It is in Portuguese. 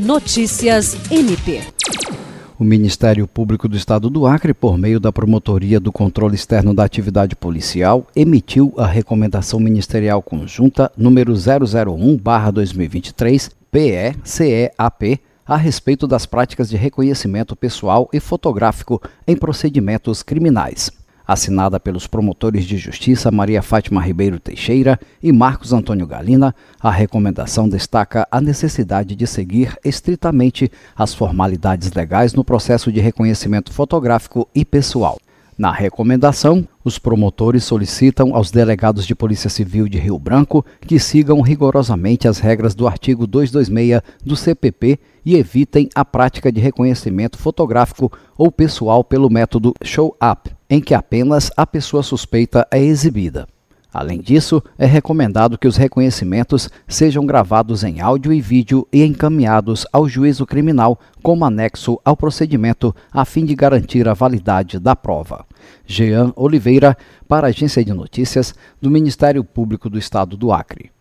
Notícias MP. O Ministério Público do Estado do Acre, por meio da Promotoria do Controle Externo da Atividade Policial, emitiu a Recomendação Ministerial Conjunta número 001/2023, PE-CEAP, a respeito das práticas de reconhecimento pessoal e fotográfico em procedimentos criminais assinada pelos promotores de justiça Maria Fátima Ribeiro Teixeira e Marcos Antônio Galina, a recomendação destaca a necessidade de seguir estritamente as formalidades legais no processo de reconhecimento fotográfico e pessoal. Na recomendação, os promotores solicitam aos delegados de Polícia Civil de Rio Branco que sigam rigorosamente as regras do artigo 226 do CPP e evitem a prática de reconhecimento fotográfico ou pessoal pelo método show-up, em que apenas a pessoa suspeita é exibida. Além disso, é recomendado que os reconhecimentos sejam gravados em áudio e vídeo e encaminhados ao juízo criminal como anexo ao procedimento a fim de garantir a validade da prova. Jean Oliveira, para a Agência de Notícias do Ministério Público do Estado do Acre.